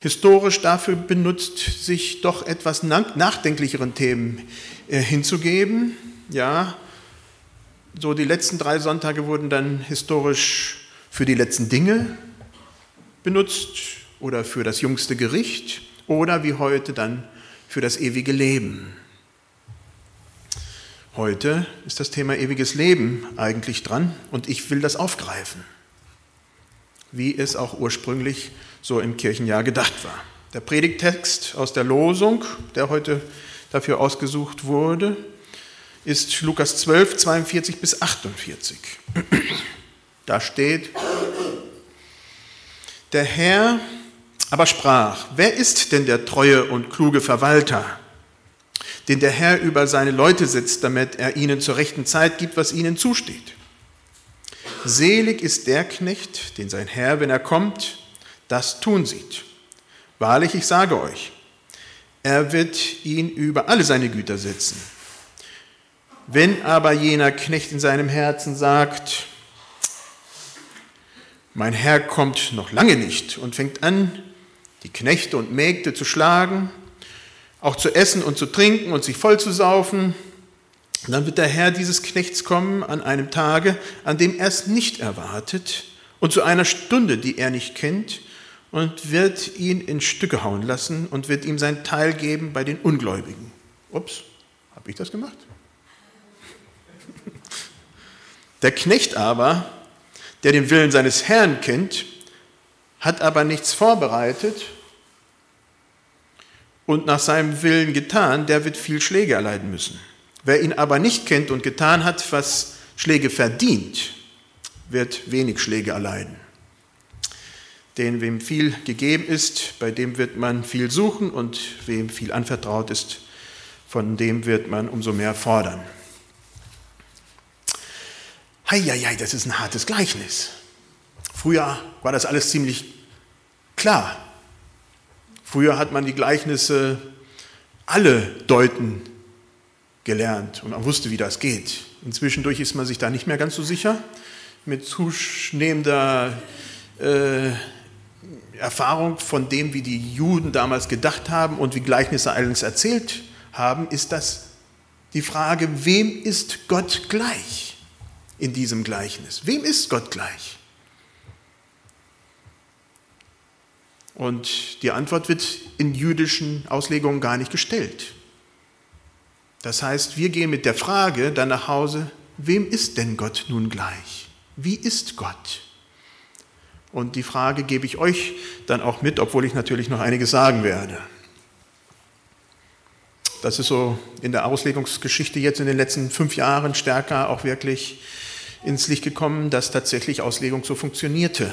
historisch dafür benutzt, sich doch etwas nachdenklicheren Themen äh, hinzugeben. Ja, so die letzten drei Sonntage wurden dann historisch für die letzten Dinge benutzt oder für das jüngste Gericht oder wie heute dann für das ewige Leben. Heute ist das Thema ewiges Leben eigentlich dran und ich will das aufgreifen, wie es auch ursprünglich so im Kirchenjahr gedacht war. Der Predigtext aus der Losung, der heute dafür ausgesucht wurde, ist Lukas 12, 42 bis 48. Da steht, der Herr aber sprach, wer ist denn der treue und kluge Verwalter, den der Herr über seine Leute setzt, damit er ihnen zur rechten Zeit gibt, was ihnen zusteht? Selig ist der Knecht, den sein Herr, wenn er kommt, das tun sieht. Wahrlich, ich sage euch, er wird ihn über alle seine Güter setzen. Wenn aber jener Knecht in seinem Herzen sagt, mein Herr kommt noch lange nicht und fängt an, die Knechte und Mägde zu schlagen, auch zu essen und zu trinken und sich voll zu saufen, dann wird der Herr dieses Knechts kommen an einem Tage, an dem er es nicht erwartet und zu einer Stunde, die er nicht kennt, und wird ihn in Stücke hauen lassen und wird ihm sein Teil geben bei den Ungläubigen. Ups, habe ich das gemacht? Der Knecht aber, der den Willen seines Herrn kennt, hat aber nichts vorbereitet und nach seinem Willen getan, der wird viel Schläge erleiden müssen. Wer ihn aber nicht kennt und getan hat, was Schläge verdient, wird wenig Schläge erleiden. Denn wem viel gegeben ist, bei dem wird man viel suchen und wem viel anvertraut ist, von dem wird man umso mehr fordern. Heieiei, das ist ein hartes Gleichnis. Früher war das alles ziemlich klar. Früher hat man die Gleichnisse alle deuten gelernt und man wusste, wie das geht. Inzwischen ist man sich da nicht mehr ganz so sicher. Mit zunehmender äh, Erfahrung von dem, wie die Juden damals gedacht haben und wie Gleichnisse allerdings erzählt haben, ist das die Frage, wem ist Gott gleich in diesem Gleichnis? Wem ist Gott gleich? Und die Antwort wird in jüdischen Auslegungen gar nicht gestellt. Das heißt, wir gehen mit der Frage dann nach Hause, wem ist denn Gott nun gleich? Wie ist Gott? Und die Frage gebe ich euch dann auch mit, obwohl ich natürlich noch einiges sagen werde. Das ist so in der Auslegungsgeschichte jetzt in den letzten fünf Jahren stärker auch wirklich ins Licht gekommen, dass tatsächlich Auslegung so funktionierte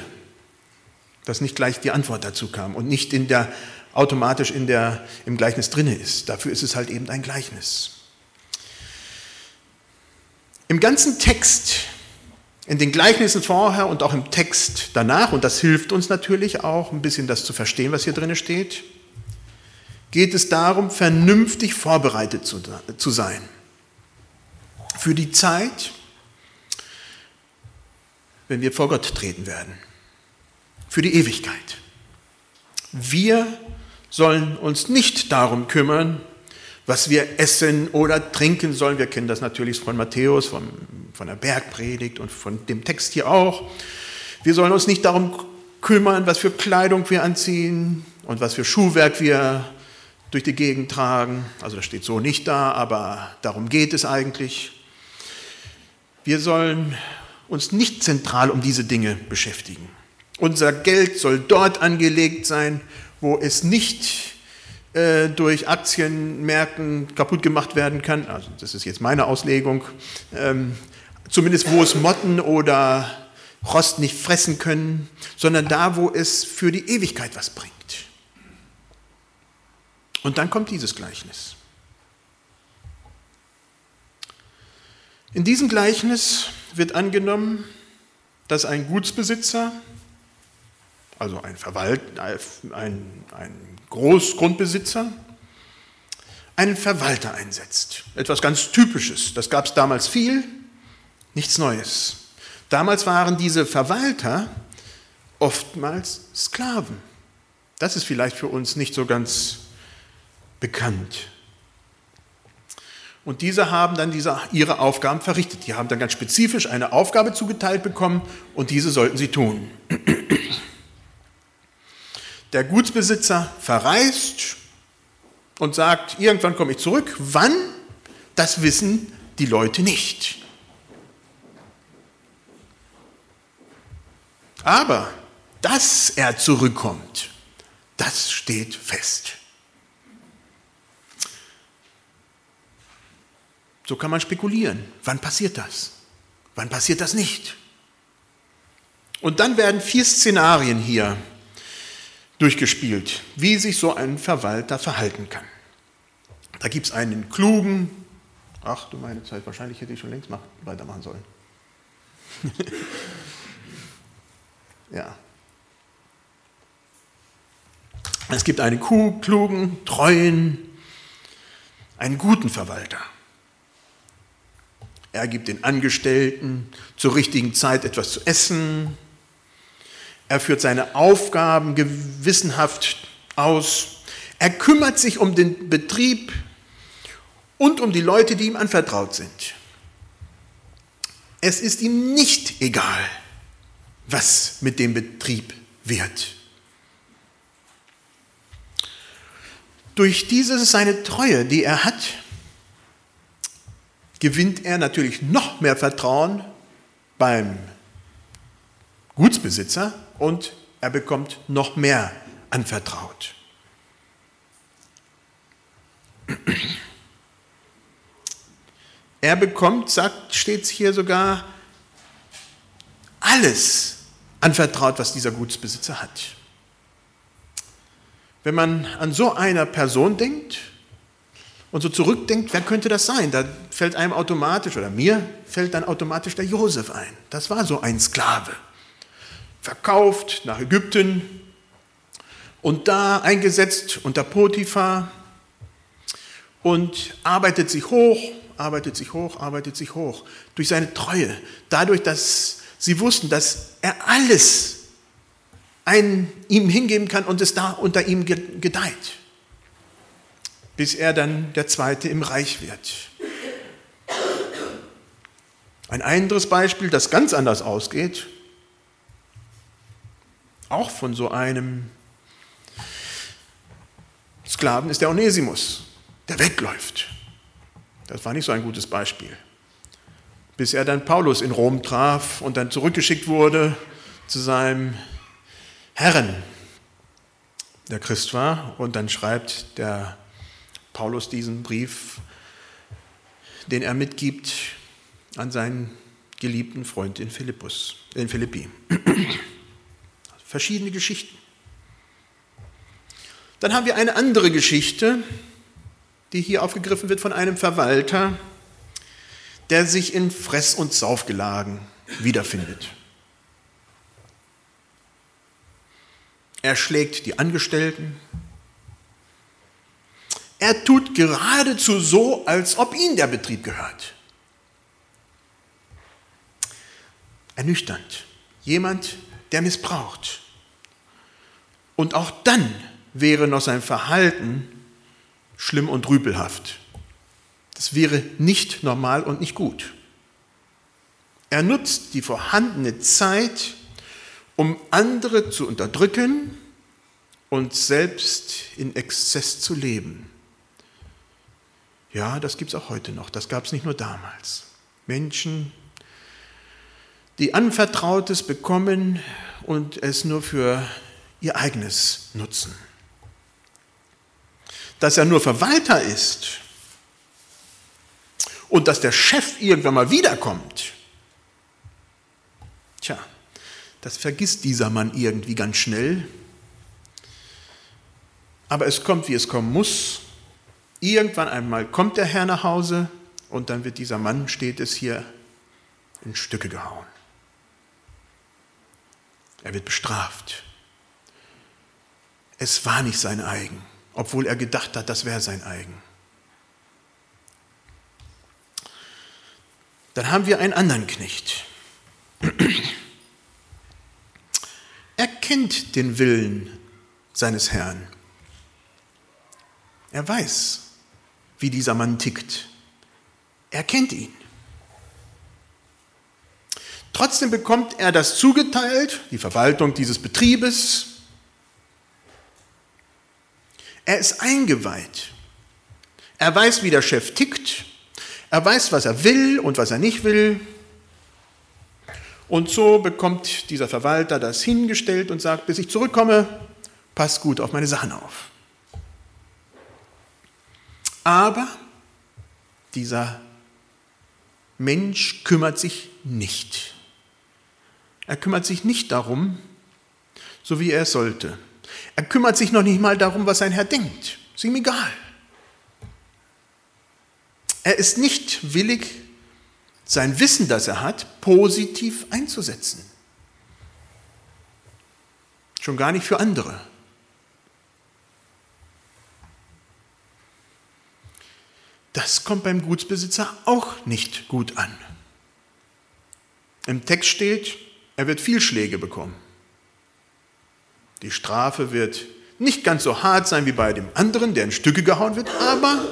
dass nicht gleich die Antwort dazu kam und nicht in der, automatisch in der, im Gleichnis drinne ist. Dafür ist es halt eben ein Gleichnis. Im ganzen Text, in den Gleichnissen vorher und auch im Text danach, und das hilft uns natürlich auch, ein bisschen das zu verstehen, was hier drin steht, geht es darum, vernünftig vorbereitet zu, zu sein. Für die Zeit, wenn wir vor Gott treten werden für die Ewigkeit. Wir sollen uns nicht darum kümmern, was wir essen oder trinken sollen. Wir kennen das natürlich von Matthäus, von, von der Bergpredigt und von dem Text hier auch. Wir sollen uns nicht darum kümmern, was für Kleidung wir anziehen und was für Schuhwerk wir durch die Gegend tragen. Also das steht so nicht da, aber darum geht es eigentlich. Wir sollen uns nicht zentral um diese Dinge beschäftigen. Unser Geld soll dort angelegt sein, wo es nicht äh, durch Aktienmärkten kaputt gemacht werden kann. Also das ist jetzt meine Auslegung. Ähm, zumindest wo es Motten oder Rost nicht fressen können, sondern da, wo es für die Ewigkeit was bringt. Und dann kommt dieses Gleichnis. In diesem Gleichnis wird angenommen, dass ein Gutsbesitzer also ein, Verwalt, ein, ein Großgrundbesitzer, einen Verwalter einsetzt. Etwas ganz Typisches. Das gab es damals viel, nichts Neues. Damals waren diese Verwalter oftmals Sklaven. Das ist vielleicht für uns nicht so ganz bekannt. Und diese haben dann diese, ihre Aufgaben verrichtet. Die haben dann ganz spezifisch eine Aufgabe zugeteilt bekommen und diese sollten sie tun. Der Gutsbesitzer verreist und sagt, irgendwann komme ich zurück. Wann? Das wissen die Leute nicht. Aber dass er zurückkommt, das steht fest. So kann man spekulieren. Wann passiert das? Wann passiert das nicht? Und dann werden vier Szenarien hier durchgespielt, wie sich so ein Verwalter verhalten kann. Da gibt es einen klugen, ach du meine Zeit, wahrscheinlich hätte ich schon längst weitermachen sollen. ja. Es gibt einen klugen, treuen, einen guten Verwalter. Er gibt den Angestellten zur richtigen Zeit etwas zu essen. Er führt seine Aufgaben gewissenhaft aus. Er kümmert sich um den Betrieb und um die Leute, die ihm anvertraut sind. Es ist ihm nicht egal, was mit dem Betrieb wird. Durch diese seine Treue, die er hat, gewinnt er natürlich noch mehr Vertrauen beim Gutsbesitzer und er bekommt noch mehr anvertraut. Er bekommt, sagt, steht hier sogar, alles anvertraut, was dieser Gutsbesitzer hat. Wenn man an so einer Person denkt, und so zurückdenkt, wer könnte das sein? Da fällt einem automatisch, oder mir fällt dann automatisch der Josef ein. Das war so ein Sklave. Verkauft nach Ägypten und da eingesetzt unter Potiphar und arbeitet sich hoch, arbeitet sich hoch, arbeitet sich hoch durch seine Treue. Dadurch, dass sie wussten, dass er alles ein, ihm hingeben kann und es da unter ihm gedeiht bis er dann der Zweite im Reich wird. Ein anderes Beispiel, das ganz anders ausgeht, auch von so einem Sklaven, ist der Onesimus, der wegläuft. Das war nicht so ein gutes Beispiel. Bis er dann Paulus in Rom traf und dann zurückgeschickt wurde zu seinem Herrn, der Christ war. Und dann schreibt der Paulus diesen Brief, den er mitgibt an seinen geliebten Freund in, Philippus, in Philippi. Verschiedene Geschichten. Dann haben wir eine andere Geschichte, die hier aufgegriffen wird von einem Verwalter, der sich in Fress- und Saufgelagen wiederfindet. Er schlägt die Angestellten, er tut geradezu so, als ob ihm der Betrieb gehört. Ernüchternd. Jemand, der missbraucht. Und auch dann wäre noch sein Verhalten schlimm und rüpelhaft. Das wäre nicht normal und nicht gut. Er nutzt die vorhandene Zeit, um andere zu unterdrücken und selbst in Exzess zu leben. Ja, das gibt es auch heute noch. Das gab es nicht nur damals. Menschen, die Anvertrautes bekommen und es nur für ihr eigenes nutzen. Dass er nur Verwalter ist und dass der Chef irgendwann mal wiederkommt, tja, das vergisst dieser Mann irgendwie ganz schnell. Aber es kommt, wie es kommen muss. Irgendwann einmal kommt der Herr nach Hause und dann wird dieser Mann, steht es hier, in Stücke gehauen. Er wird bestraft. Es war nicht sein eigen, obwohl er gedacht hat, das wäre sein eigen. Dann haben wir einen anderen Knecht. Er kennt den Willen seines Herrn. Er weiß, wie dieser Mann tickt. Er kennt ihn. Trotzdem bekommt er das zugeteilt, die Verwaltung dieses Betriebes. Er ist eingeweiht. Er weiß, wie der Chef tickt. Er weiß, was er will und was er nicht will. Und so bekommt dieser Verwalter das hingestellt und sagt, bis ich zurückkomme, passt gut auf meine Sachen auf. Aber dieser Mensch kümmert sich nicht. Er kümmert sich nicht darum, so wie er es sollte. Er kümmert sich noch nicht mal darum, was sein Herr denkt. Ist ihm egal. Er ist nicht willig, sein Wissen, das er hat, positiv einzusetzen. Schon gar nicht für andere. Das kommt beim Gutsbesitzer auch nicht gut an. Im Text steht, er wird viel Schläge bekommen. Die Strafe wird nicht ganz so hart sein wie bei dem anderen, der in Stücke gehauen wird, aber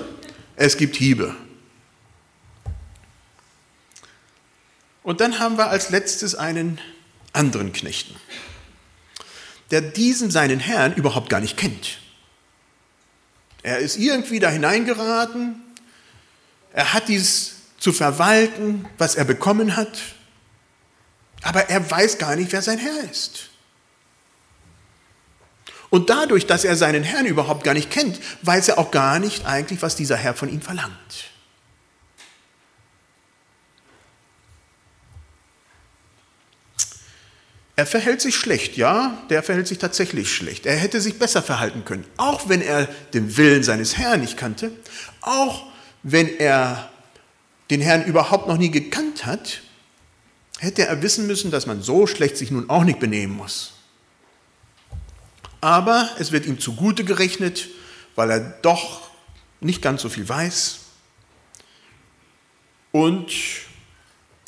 es gibt Hiebe. Und dann haben wir als letztes einen anderen Knechten, der diesen seinen Herrn überhaupt gar nicht kennt. Er ist irgendwie da hineingeraten, er hat dies zu verwalten, was er bekommen hat, aber er weiß gar nicht, wer sein Herr ist. Und dadurch, dass er seinen Herrn überhaupt gar nicht kennt, weiß er auch gar nicht eigentlich, was dieser Herr von ihm verlangt. Er verhält sich schlecht, ja, der verhält sich tatsächlich schlecht. Er hätte sich besser verhalten können, auch wenn er den Willen seines Herrn nicht kannte, auch wenn er den Herrn überhaupt noch nie gekannt hat, hätte er wissen müssen, dass man so schlecht sich nun auch nicht benehmen muss. Aber es wird ihm zugute gerechnet, weil er doch nicht ganz so viel weiß und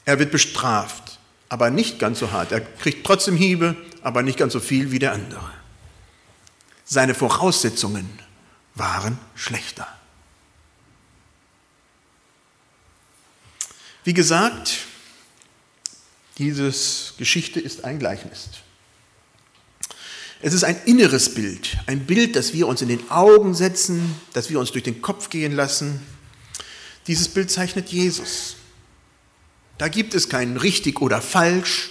er wird bestraft aber nicht ganz so hart. Er kriegt trotzdem Hiebe, aber nicht ganz so viel wie der andere. Seine Voraussetzungen waren schlechter. Wie gesagt, diese Geschichte ist ein Gleichnis. Es ist ein inneres Bild, ein Bild, das wir uns in den Augen setzen, das wir uns durch den Kopf gehen lassen. Dieses Bild zeichnet Jesus. Da gibt es kein richtig oder falsch.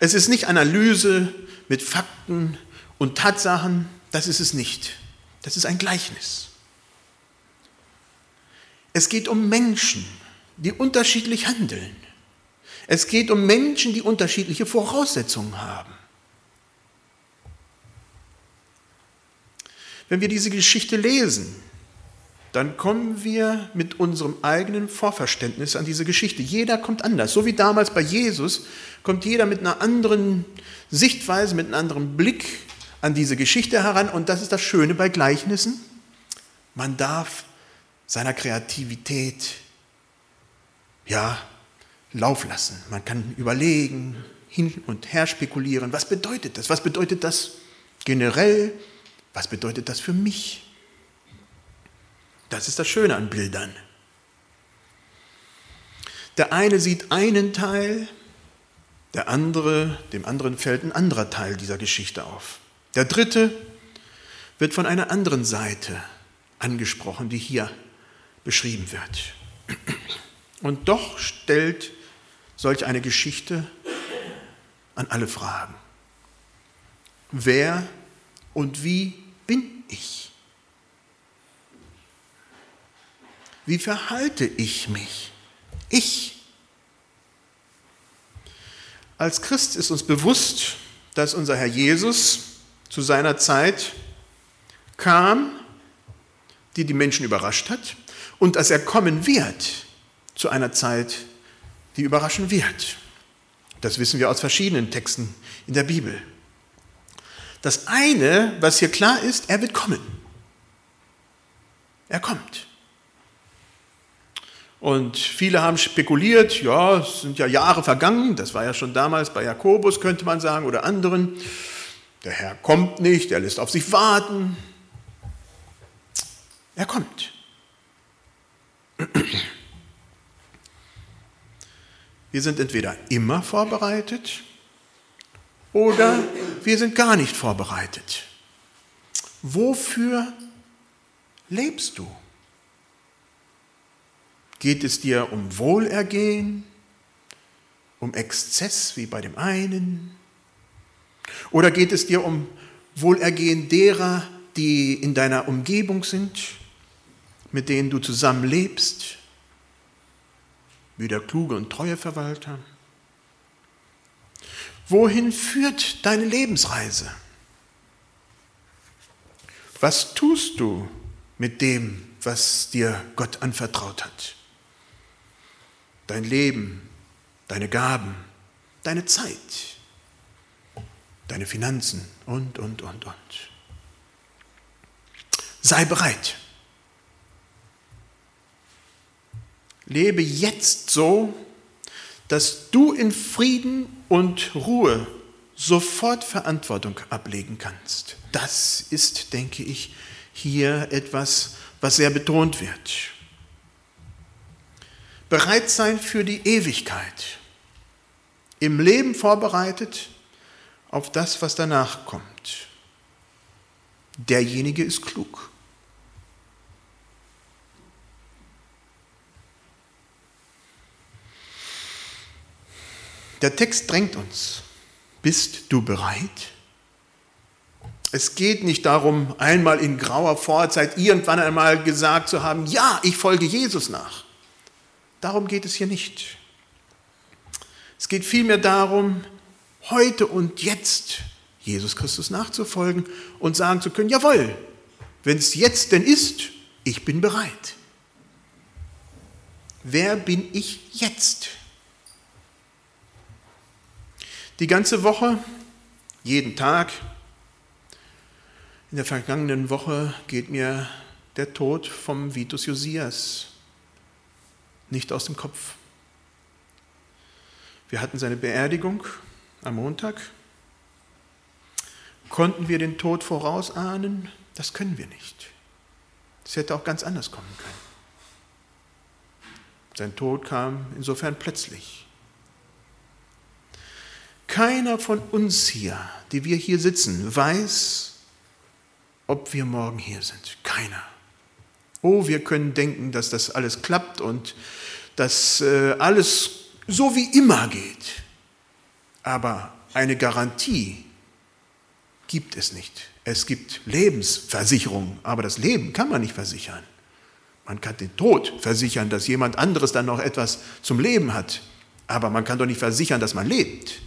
Es ist nicht Analyse mit Fakten und Tatsachen, das ist es nicht. Das ist ein Gleichnis. Es geht um Menschen, die unterschiedlich handeln. Es geht um Menschen, die unterschiedliche Voraussetzungen haben. Wenn wir diese Geschichte lesen, dann kommen wir mit unserem eigenen Vorverständnis an diese Geschichte. Jeder kommt anders. So wie damals bei Jesus kommt jeder mit einer anderen Sichtweise, mit einem anderen Blick an diese Geschichte heran. Und das ist das Schöne bei Gleichnissen. Man darf seiner Kreativität ja, Lauf lassen. Man kann überlegen, hin und her spekulieren. Was bedeutet das? Was bedeutet das generell? Was bedeutet das für mich? Das ist das Schöne an Bildern. Der eine sieht einen Teil, der andere, dem anderen fällt ein anderer Teil dieser Geschichte auf. Der dritte wird von einer anderen Seite angesprochen, die hier beschrieben wird. Und doch stellt solch eine Geschichte an alle Fragen. Wer und wie bin ich? Wie verhalte ich mich? Ich. Als Christ ist uns bewusst, dass unser Herr Jesus zu seiner Zeit kam, die die Menschen überrascht hat, und dass er kommen wird zu einer Zeit, die überraschen wird. Das wissen wir aus verschiedenen Texten in der Bibel. Das eine, was hier klar ist, er wird kommen. Er kommt. Und viele haben spekuliert, ja, es sind ja Jahre vergangen, das war ja schon damals bei Jakobus, könnte man sagen, oder anderen. Der Herr kommt nicht, er lässt auf sich warten. Er kommt. Wir sind entweder immer vorbereitet oder wir sind gar nicht vorbereitet. Wofür lebst du? Geht es dir um Wohlergehen, um Exzess wie bei dem einen? Oder geht es dir um Wohlergehen derer, die in deiner Umgebung sind, mit denen du zusammenlebst, wie der kluge und treue Verwalter? Wohin führt deine Lebensreise? Was tust du mit dem, was dir Gott anvertraut hat? Dein Leben, deine Gaben, deine Zeit, deine Finanzen und, und, und, und. Sei bereit. Lebe jetzt so, dass du in Frieden und Ruhe sofort Verantwortung ablegen kannst. Das ist, denke ich, hier etwas, was sehr betont wird. Bereit sein für die Ewigkeit. Im Leben vorbereitet auf das, was danach kommt. Derjenige ist klug. Der Text drängt uns. Bist du bereit? Es geht nicht darum, einmal in grauer Vorzeit irgendwann einmal gesagt zu haben, ja, ich folge Jesus nach. Darum geht es hier nicht. Es geht vielmehr darum, heute und jetzt Jesus Christus nachzufolgen und sagen zu können, jawohl, wenn es jetzt denn ist, ich bin bereit. Wer bin ich jetzt? Die ganze Woche, jeden Tag. In der vergangenen Woche geht mir der Tod vom Vitus Josias nicht aus dem Kopf. Wir hatten seine Beerdigung am Montag. Konnten wir den Tod vorausahnen? Das können wir nicht. Es hätte auch ganz anders kommen können. Sein Tod kam insofern plötzlich. Keiner von uns hier, die wir hier sitzen, weiß, ob wir morgen hier sind. Keiner. Oh, wir können denken, dass das alles klappt und dass äh, alles so wie immer geht. Aber eine Garantie gibt es nicht. Es gibt Lebensversicherung, aber das Leben kann man nicht versichern. Man kann den Tod versichern, dass jemand anderes dann noch etwas zum Leben hat. Aber man kann doch nicht versichern, dass man lebt.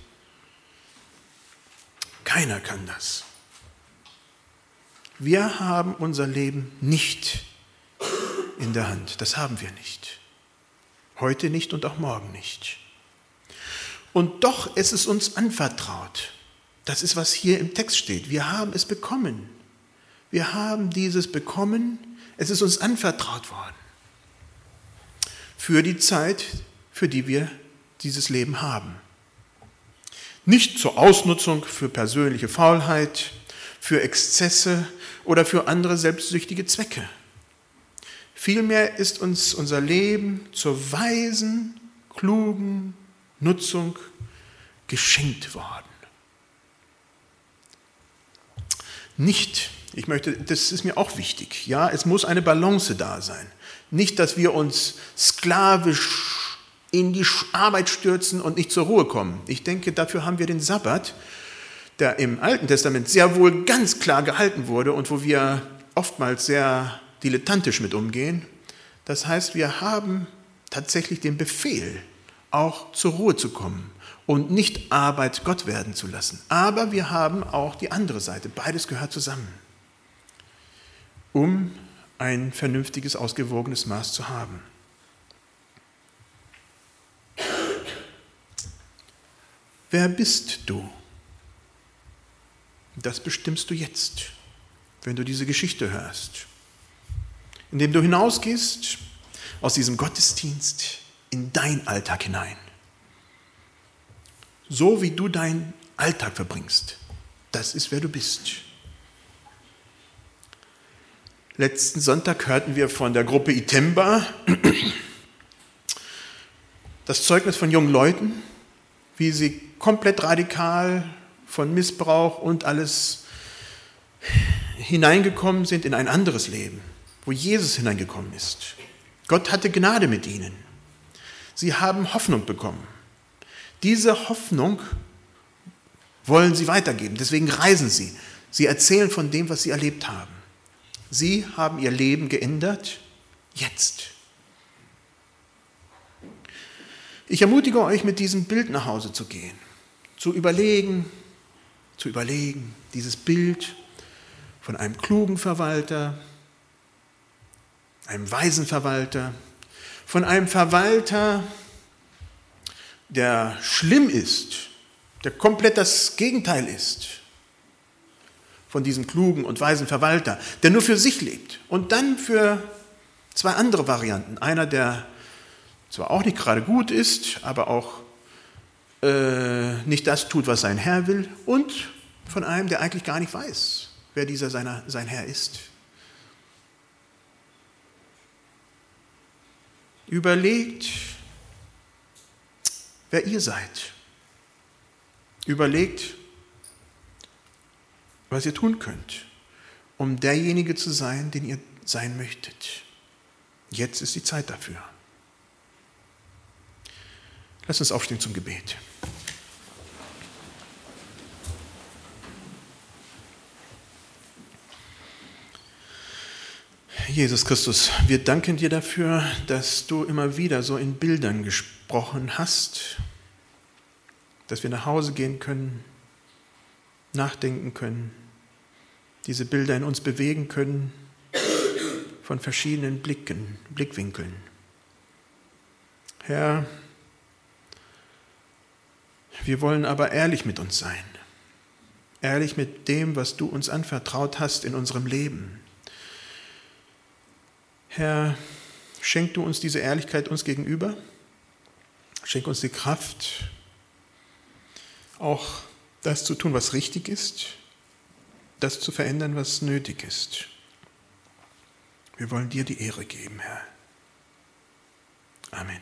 Keiner kann das. Wir haben unser Leben nicht in der Hand. Das haben wir nicht. Heute nicht und auch morgen nicht. Und doch ist es uns anvertraut. Das ist, was hier im Text steht. Wir haben es bekommen. Wir haben dieses bekommen. Es ist uns anvertraut worden. Für die Zeit, für die wir dieses Leben haben. Nicht zur Ausnutzung für persönliche Faulheit, für Exzesse oder für andere selbstsüchtige Zwecke. Vielmehr ist uns unser Leben zur weisen, klugen Nutzung geschenkt worden. Nicht, ich möchte, das ist mir auch wichtig, ja, es muss eine Balance da sein. Nicht, dass wir uns sklavisch in die Arbeit stürzen und nicht zur Ruhe kommen. Ich denke, dafür haben wir den Sabbat, der im Alten Testament sehr wohl ganz klar gehalten wurde und wo wir oftmals sehr dilettantisch mit umgehen. Das heißt, wir haben tatsächlich den Befehl, auch zur Ruhe zu kommen und nicht Arbeit Gott werden zu lassen. Aber wir haben auch die andere Seite. Beides gehört zusammen, um ein vernünftiges, ausgewogenes Maß zu haben. Wer bist du? Das bestimmst du jetzt, wenn du diese Geschichte hörst. Indem du hinausgehst aus diesem Gottesdienst in dein Alltag hinein. So wie du deinen Alltag verbringst. Das ist, wer du bist. Letzten Sonntag hörten wir von der Gruppe Itemba das Zeugnis von jungen Leuten, wie sie komplett radikal von Missbrauch und alles hineingekommen sind in ein anderes Leben, wo Jesus hineingekommen ist. Gott hatte Gnade mit ihnen. Sie haben Hoffnung bekommen. Diese Hoffnung wollen sie weitergeben. Deswegen reisen sie. Sie erzählen von dem, was sie erlebt haben. Sie haben ihr Leben geändert. Jetzt. Ich ermutige euch, mit diesem Bild nach Hause zu gehen, zu überlegen, zu überlegen, dieses Bild von einem klugen Verwalter, einem weisen Verwalter, von einem Verwalter, der schlimm ist, der komplett das Gegenteil ist von diesem klugen und weisen Verwalter, der nur für sich lebt. Und dann für zwei andere Varianten. Einer, der zwar auch nicht gerade gut ist, aber auch äh, nicht das tut, was sein Herr will. Und von einem, der eigentlich gar nicht weiß, wer dieser seiner, sein Herr ist. Überlegt, wer ihr seid. Überlegt, was ihr tun könnt, um derjenige zu sein, den ihr sein möchtet. Jetzt ist die Zeit dafür. Lass uns aufstehen zum Gebet. Jesus Christus, wir danken dir dafür, dass du immer wieder so in Bildern gesprochen hast, dass wir nach Hause gehen können, nachdenken können, diese Bilder in uns bewegen können von verschiedenen Blicken, Blickwinkeln. Herr, wir wollen aber ehrlich mit uns sein, ehrlich mit dem, was du uns anvertraut hast in unserem Leben Herr, schenk du uns diese Ehrlichkeit uns gegenüber. Schenk uns die Kraft, auch das zu tun, was richtig ist, das zu verändern, was nötig ist. Wir wollen dir die Ehre geben, Herr. Amen.